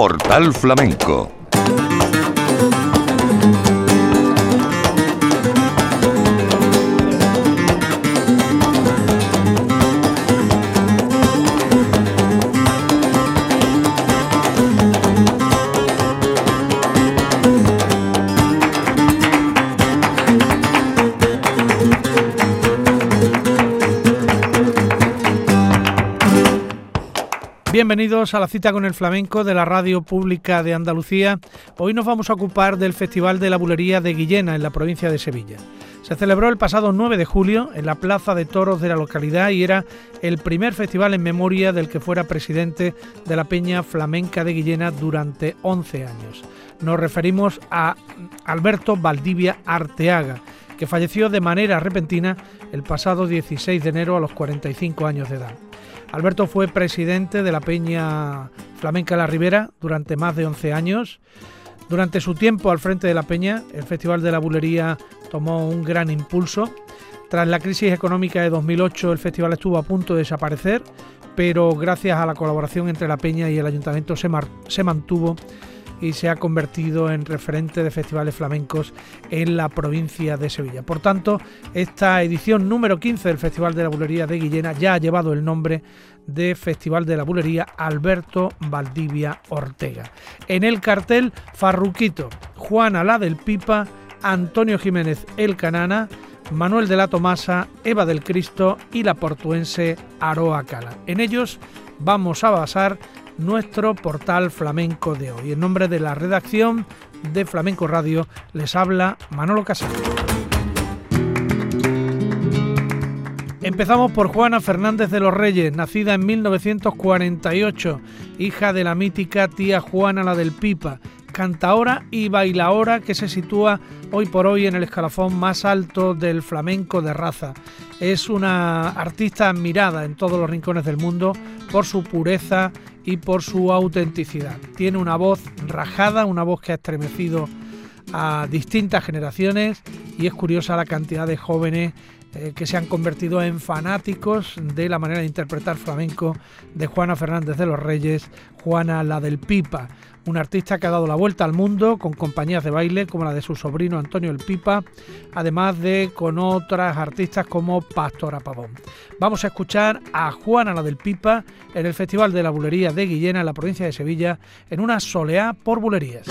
Portal Flamenco Bienvenidos a la cita con el flamenco de la Radio Pública de Andalucía. Hoy nos vamos a ocupar del Festival de la Bulería de Guillena en la provincia de Sevilla. Se celebró el pasado 9 de julio en la Plaza de Toros de la localidad y era el primer festival en memoria del que fuera presidente de la Peña Flamenca de Guillena durante 11 años. Nos referimos a Alberto Valdivia Arteaga, que falleció de manera repentina el pasado 16 de enero a los 45 años de edad. Alberto fue presidente de la Peña Flamenca La Ribera durante más de 11 años. Durante su tiempo al frente de la Peña, el Festival de la Bulería tomó un gran impulso. Tras la crisis económica de 2008, el festival estuvo a punto de desaparecer, pero gracias a la colaboración entre la Peña y el Ayuntamiento se, se mantuvo y se ha convertido en referente de festivales flamencos en la provincia de Sevilla. Por tanto, esta edición número 15 del Festival de la Bulería de Guillena ya ha llevado el nombre de Festival de la Bulería Alberto Valdivia Ortega. En el cartel, Farruquito, Juana la del Pipa, Antonio Jiménez El Canana, Manuel de la Tomasa, Eva del Cristo y la portuense Aroa Cala. En ellos vamos a basar nuestro portal flamenco de hoy. En nombre de la redacción de Flamenco Radio les habla Manolo Casado. Empezamos por Juana Fernández de los Reyes, nacida en 1948, hija de la mítica tía Juana la del Pipa, cantaora y bailaora que se sitúa hoy por hoy en el escalafón más alto del flamenco de raza. Es una artista admirada en todos los rincones del mundo por su pureza y por su autenticidad. Tiene una voz rajada, una voz que ha estremecido a distintas generaciones y es curiosa la cantidad de jóvenes eh, que se han convertido en fanáticos de la manera de interpretar flamenco de Juana Fernández de los Reyes, Juana la del Pipa, un artista que ha dado la vuelta al mundo con compañías de baile como la de su sobrino Antonio el Pipa, además de con otras artistas como Pastora Pavón. Vamos a escuchar a Juana la del Pipa en el Festival de la Bulería de Guillena en la provincia de Sevilla en una soleá por bulerías.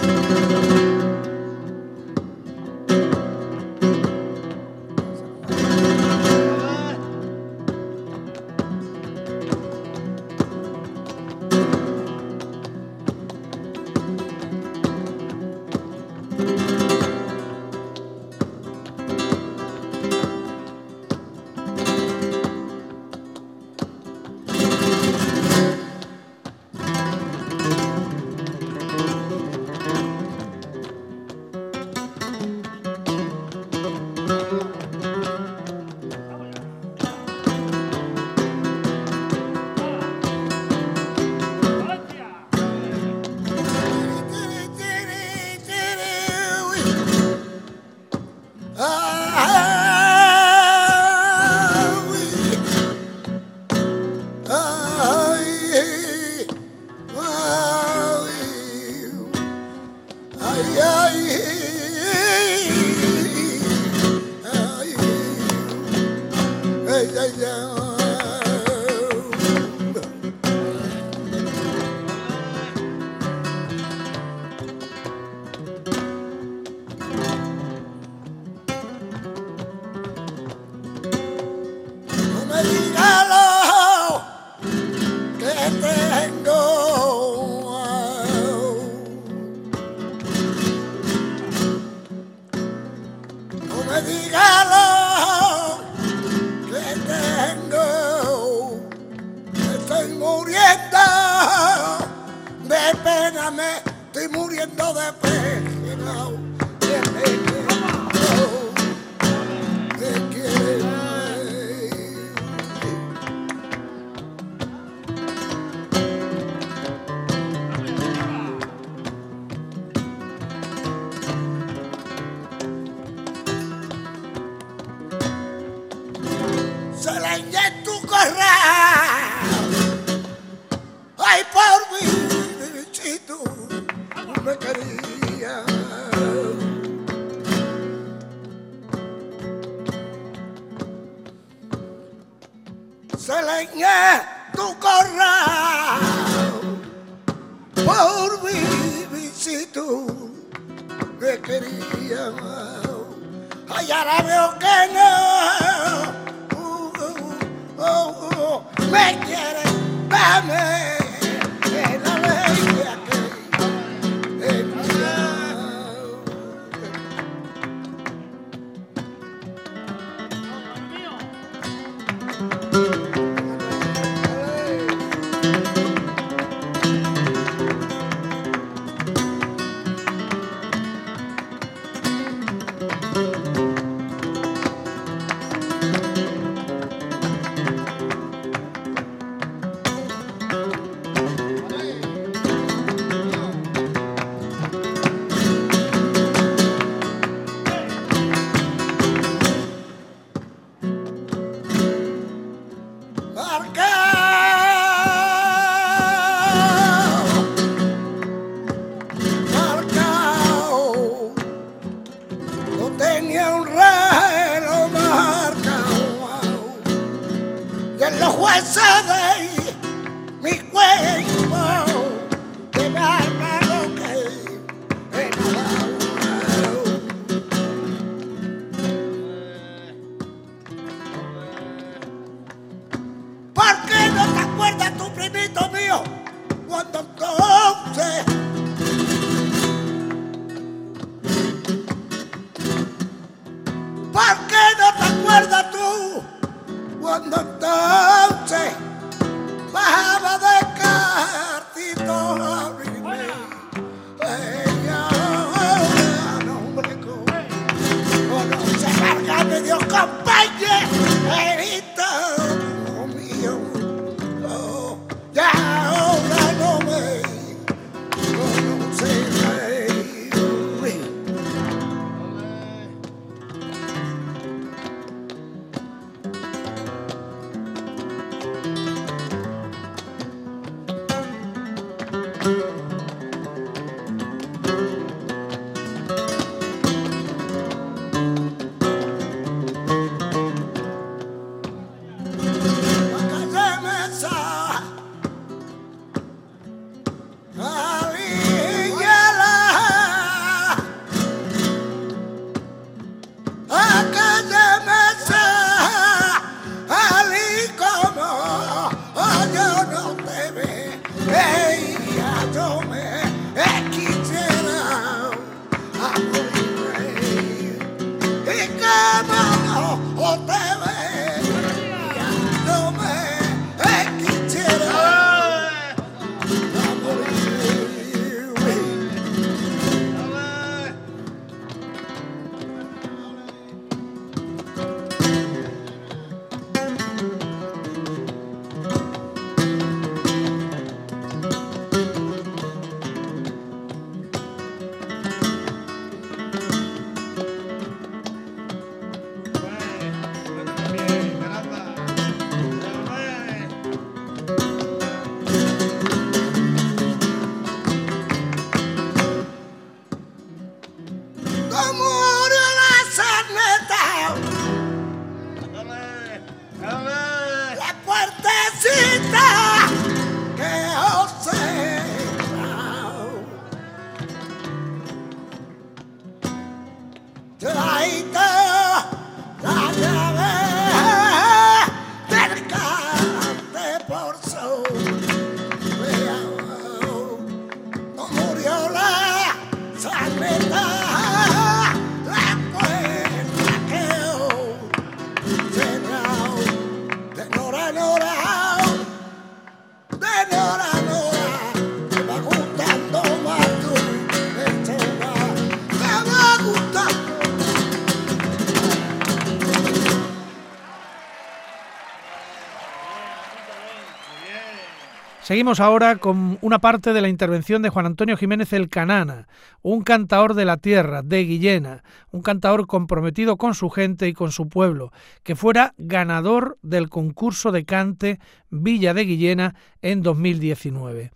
Seguimos ahora con una parte de la intervención de Juan Antonio Jiménez el Canana, un cantaor de la tierra, de Guillena, un cantaor comprometido con su gente y con su pueblo, que fuera ganador del concurso de cante Villa de Guillena en 2019.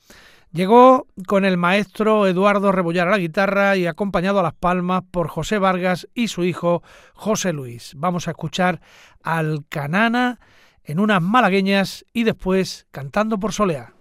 Llegó con el maestro Eduardo Rebollar a la guitarra y acompañado a las palmas por José Vargas y su hijo José Luis. Vamos a escuchar al Canana en unas malagueñas y después cantando por Soleá.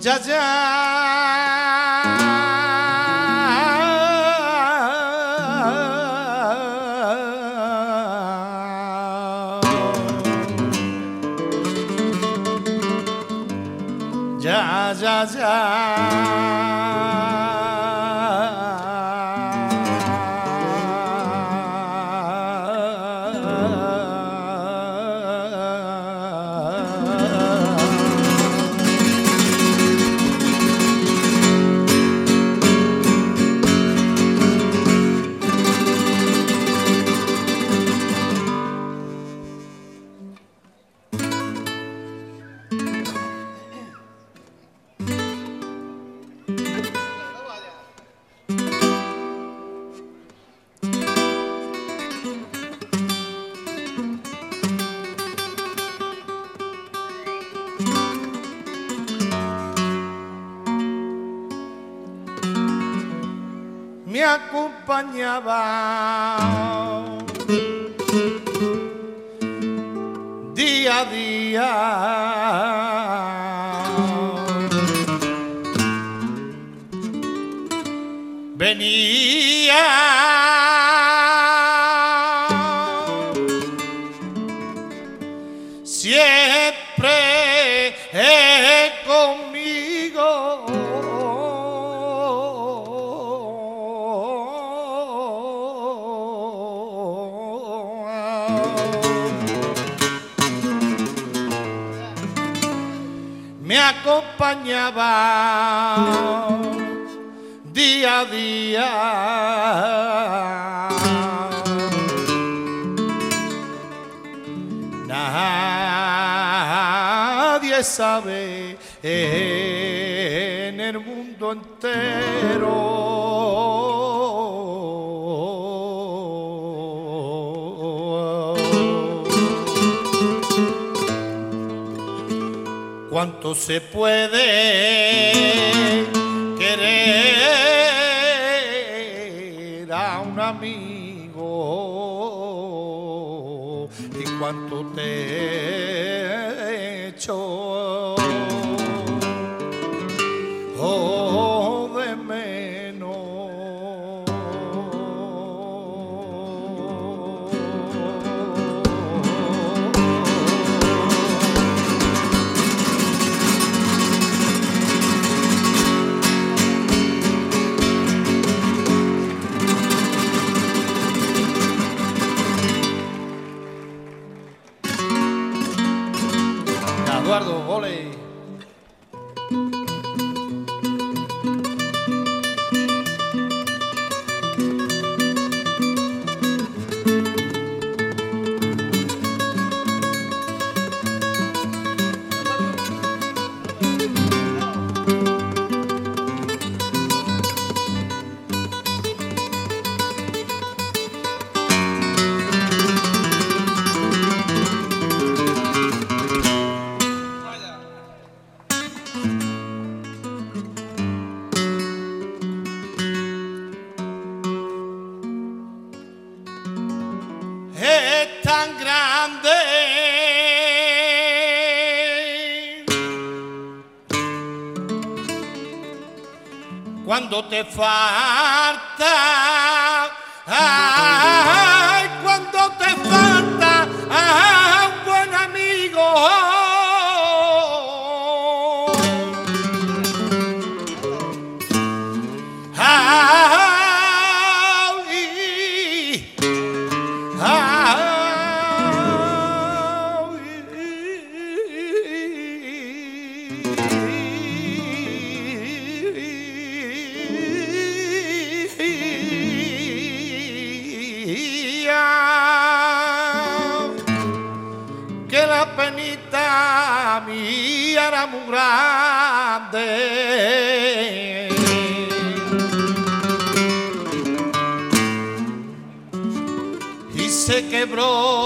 Día acompañaba día a día. Nadie sabe en el mundo entero cuánto se puede cuando te falta, quebró.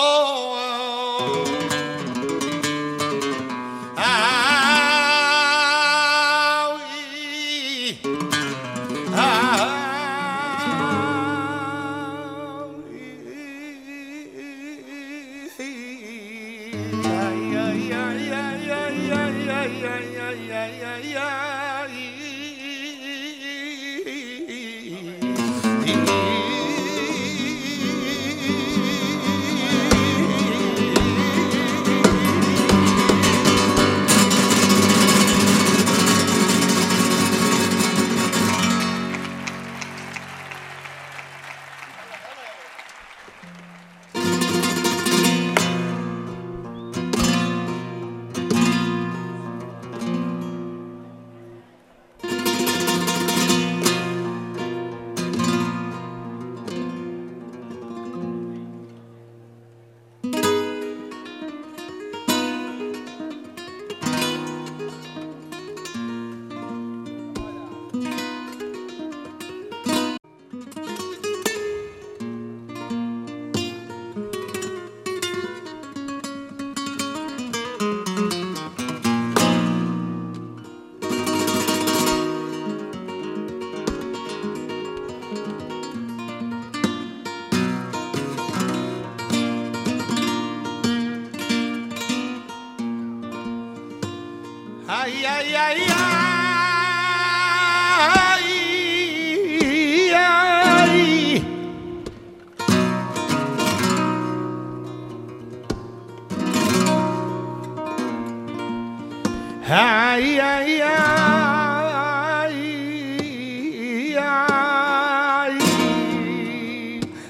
oh,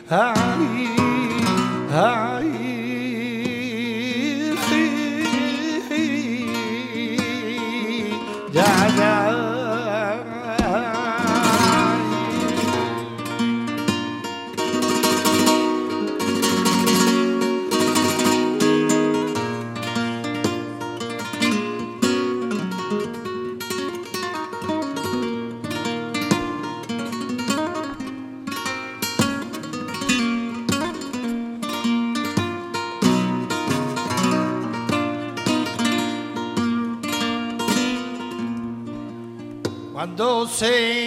cuando se murió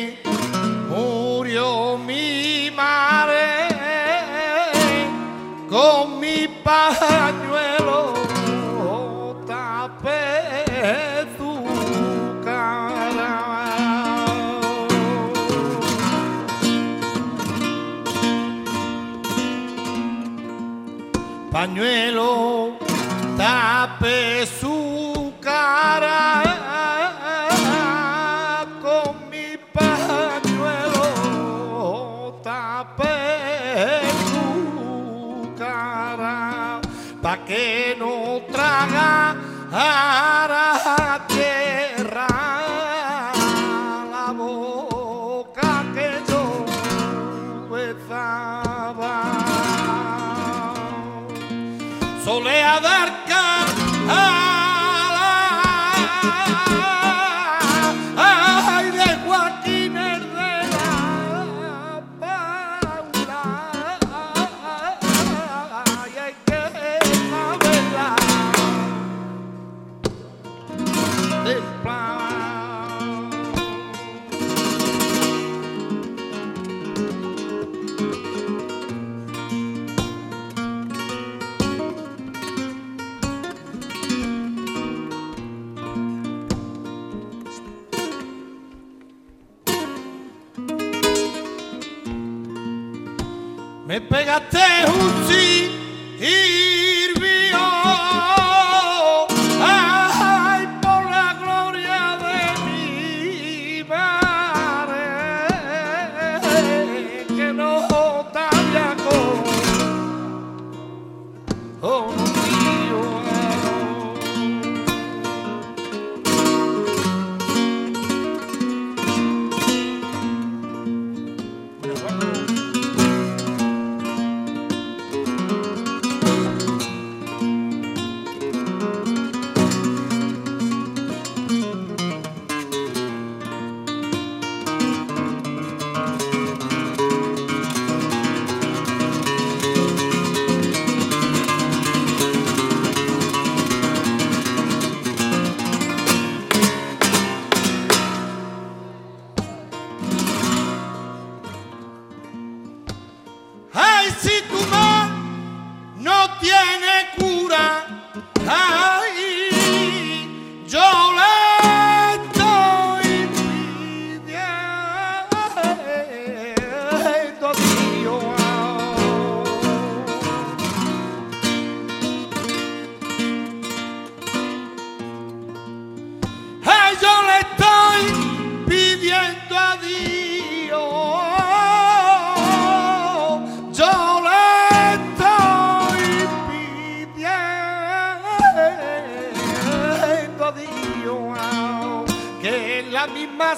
del misma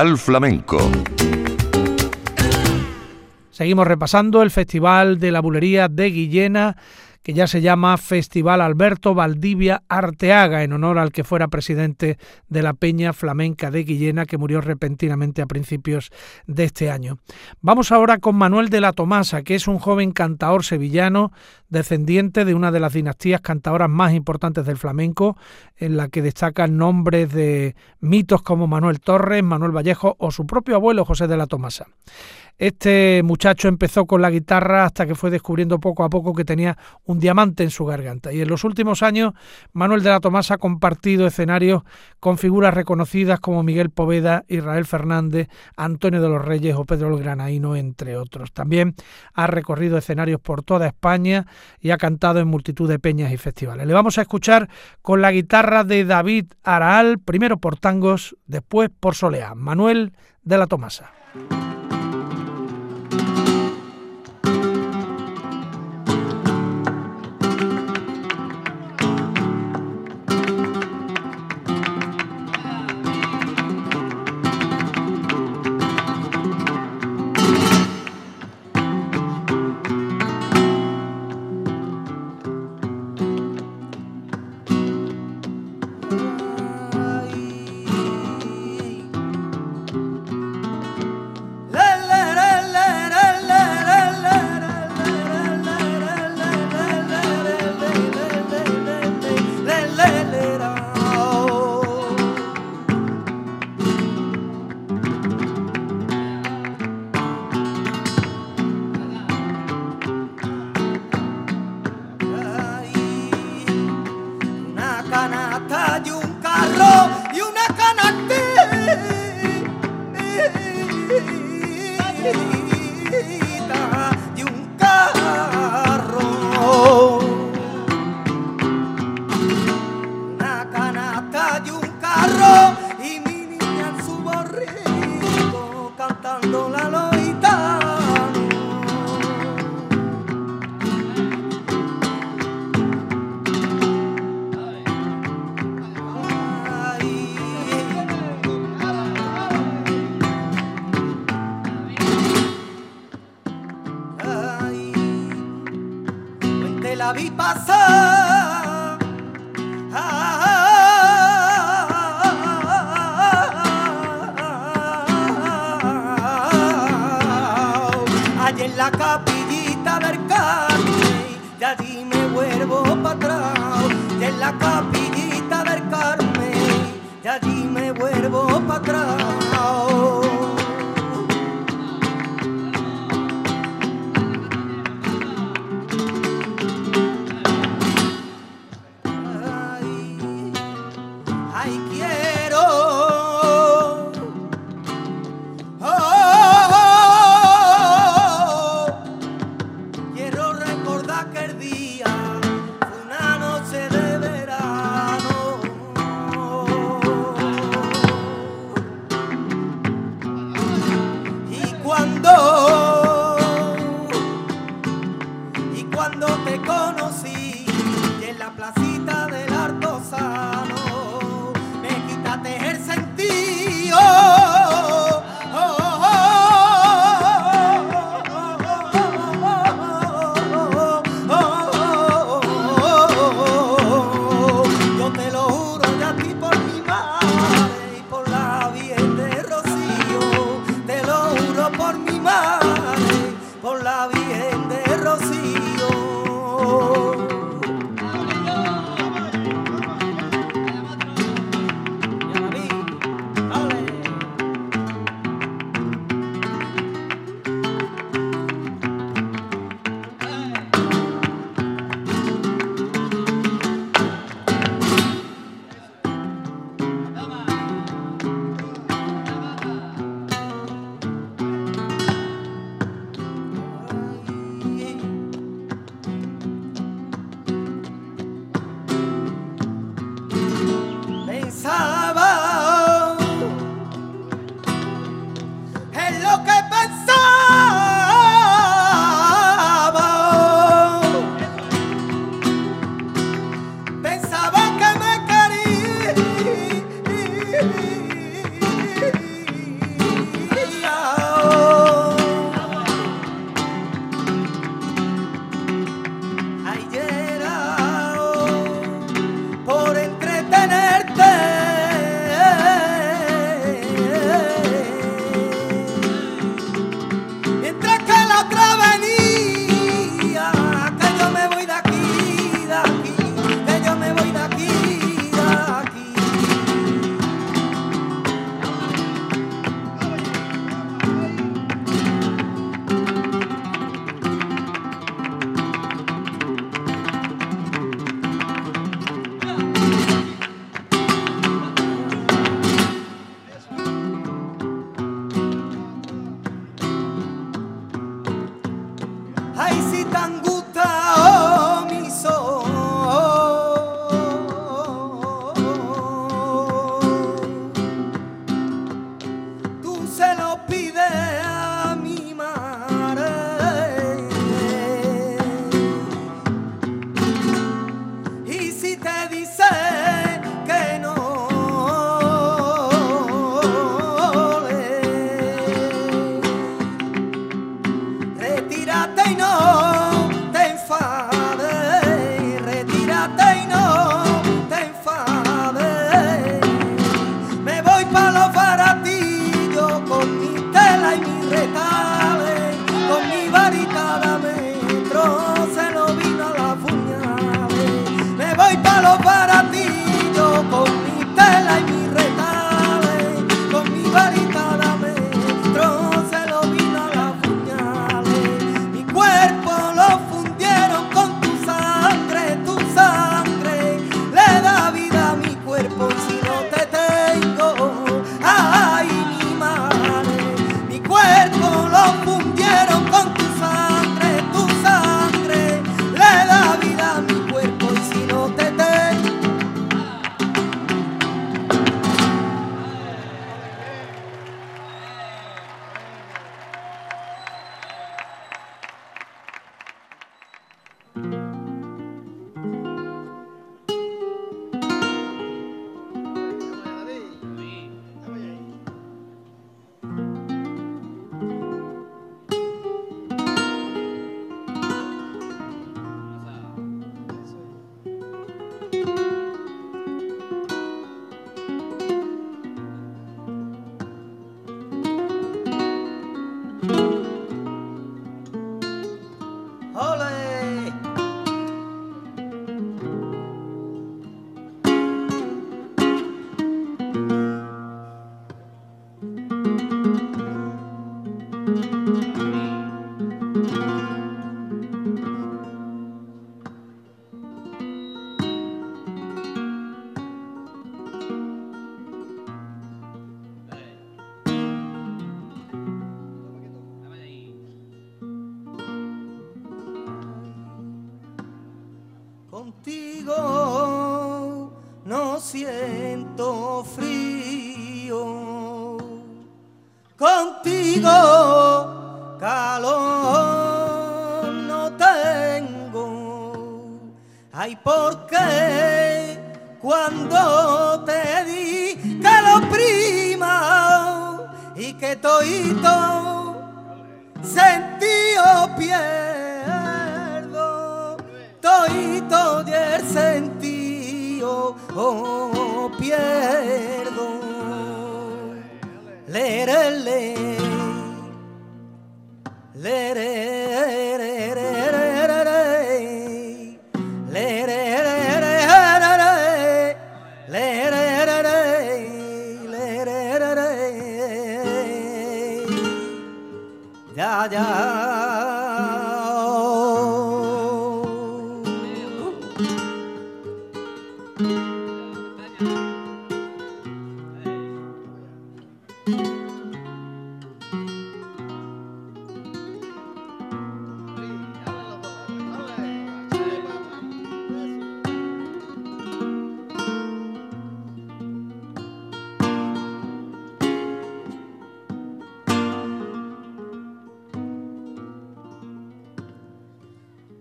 Portal Flamenco. Seguimos repasando el Festival de la Bulería de Guillena, que ya se llama Festival Alberto Valdivia Arteaga, en honor al que fuera presidente de la Peña Flamenca de Guillena, que murió repentinamente a principios de este año. Vamos ahora con Manuel de la Tomasa, que es un joven cantaor sevillano, descendiente de una de las dinastías cantadoras más importantes del flamenco, en la que destacan nombres de mitos como Manuel Torres, Manuel Vallejo o su propio abuelo José de la Tomasa. Este muchacho empezó con la guitarra hasta que fue descubriendo poco a poco que tenía un diamante en su garganta. Y en los últimos años, Manuel de la Tomasa ha compartido escenarios con figuras reconocidas como Miguel Poveda, Israel Fernández, Antonio de los Reyes o Pedro el Granaíno, entre otros. También ha recorrido escenarios por toda España y ha cantado en multitud de peñas y festivales. Le vamos a escuchar con la guitarra de David Araal, primero por tangos, después por soleá. Manuel de la Tomasa.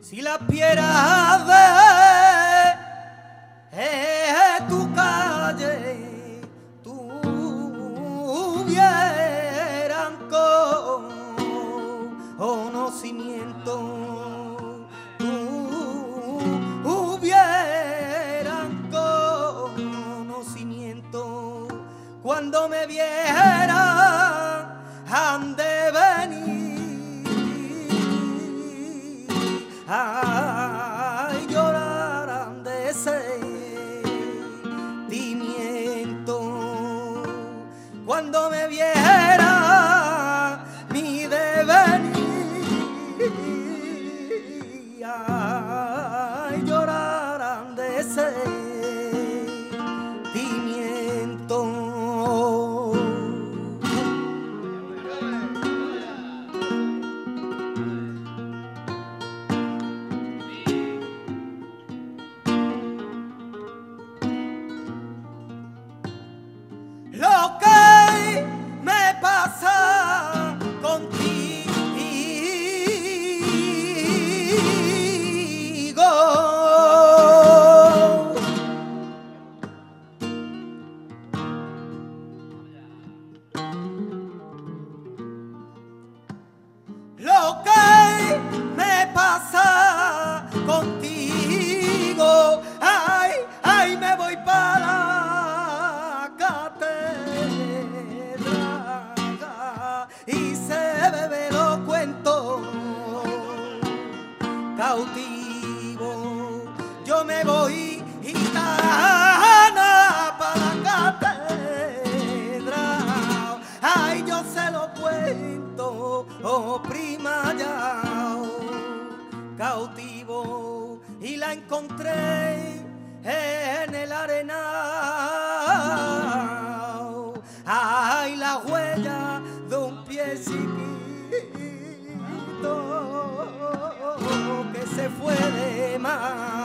Si la piedra gitana para la catedral. Ay, yo se lo cuento, oh prima ya, cautivo y la encontré en el arenal. Ay, la huella de un pie que se fue de mal.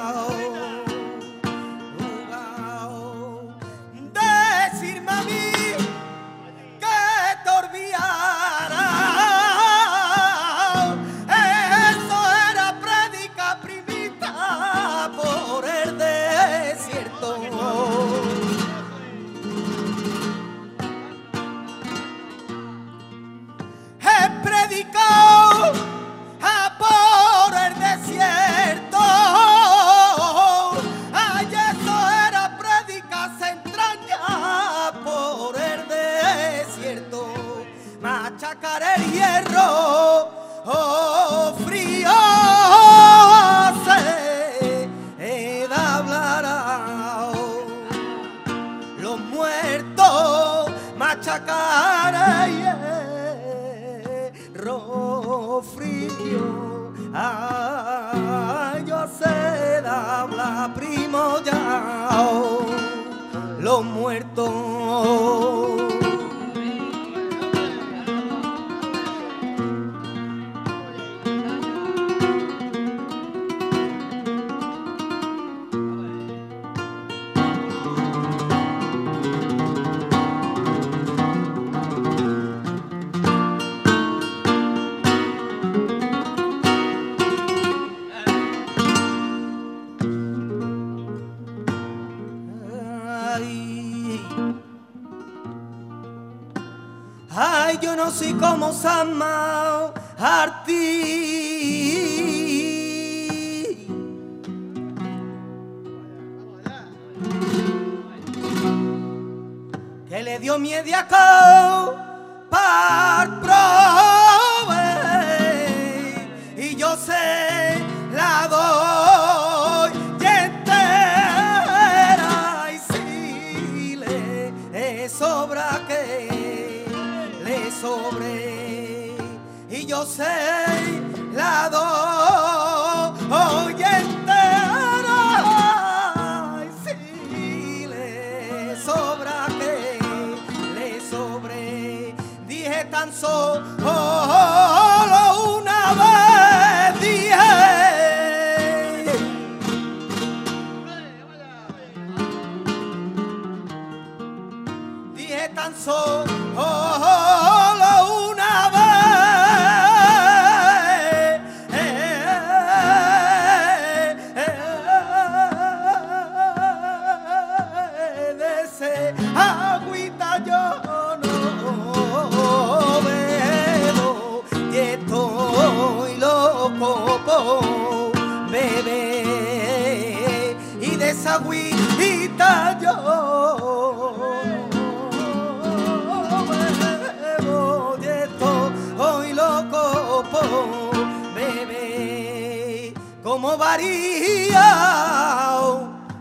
No soy como Sama Arti. Que le dio miedo a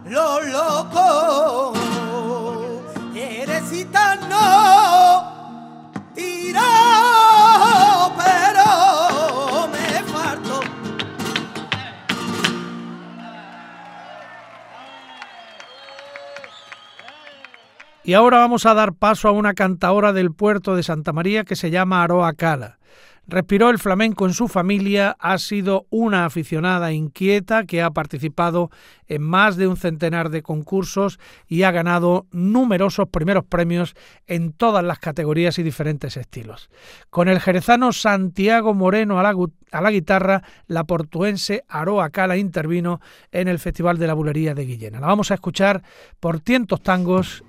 los locos eres gitano pero me Y ahora vamos a dar paso a una cantaora del puerto de Santa María que se llama Aroa Cala. Respiró el flamenco en su familia, ha sido una aficionada inquieta que ha participado en más de un centenar de concursos y ha ganado numerosos primeros premios en todas las categorías y diferentes estilos. Con el jerezano Santiago Moreno a la, guitarra, la portuense Aroa Cala intervino en el Festival de la Bulería de Guillena. La vamos a escuchar por tientos tangos.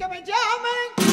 Y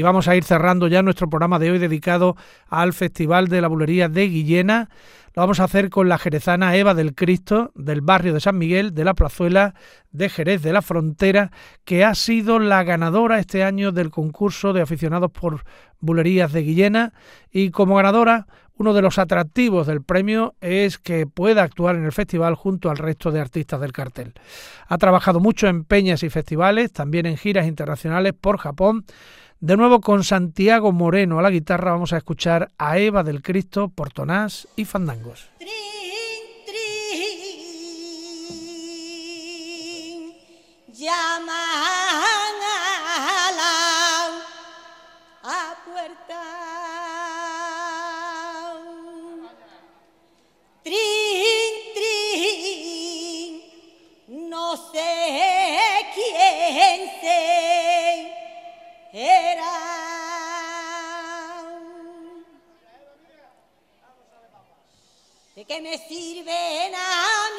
Y vamos a ir cerrando ya nuestro programa de hoy dedicado al Festival de la Bulería de Guillena. Lo vamos a hacer con la jerezana Eva del Cristo del barrio de San Miguel, de la plazuela de Jerez de la Frontera, que ha sido la ganadora este año del concurso de aficionados por bulerías de Guillena. Y como ganadora, uno de los atractivos del premio es que pueda actuar en el festival junto al resto de artistas del cartel. Ha trabajado mucho en peñas y festivales, también en giras internacionales por Japón de nuevo con Santiago Moreno a la guitarra vamos a escuchar a Eva del Cristo, Portonás y Fandangos. ¿De qué me sirven a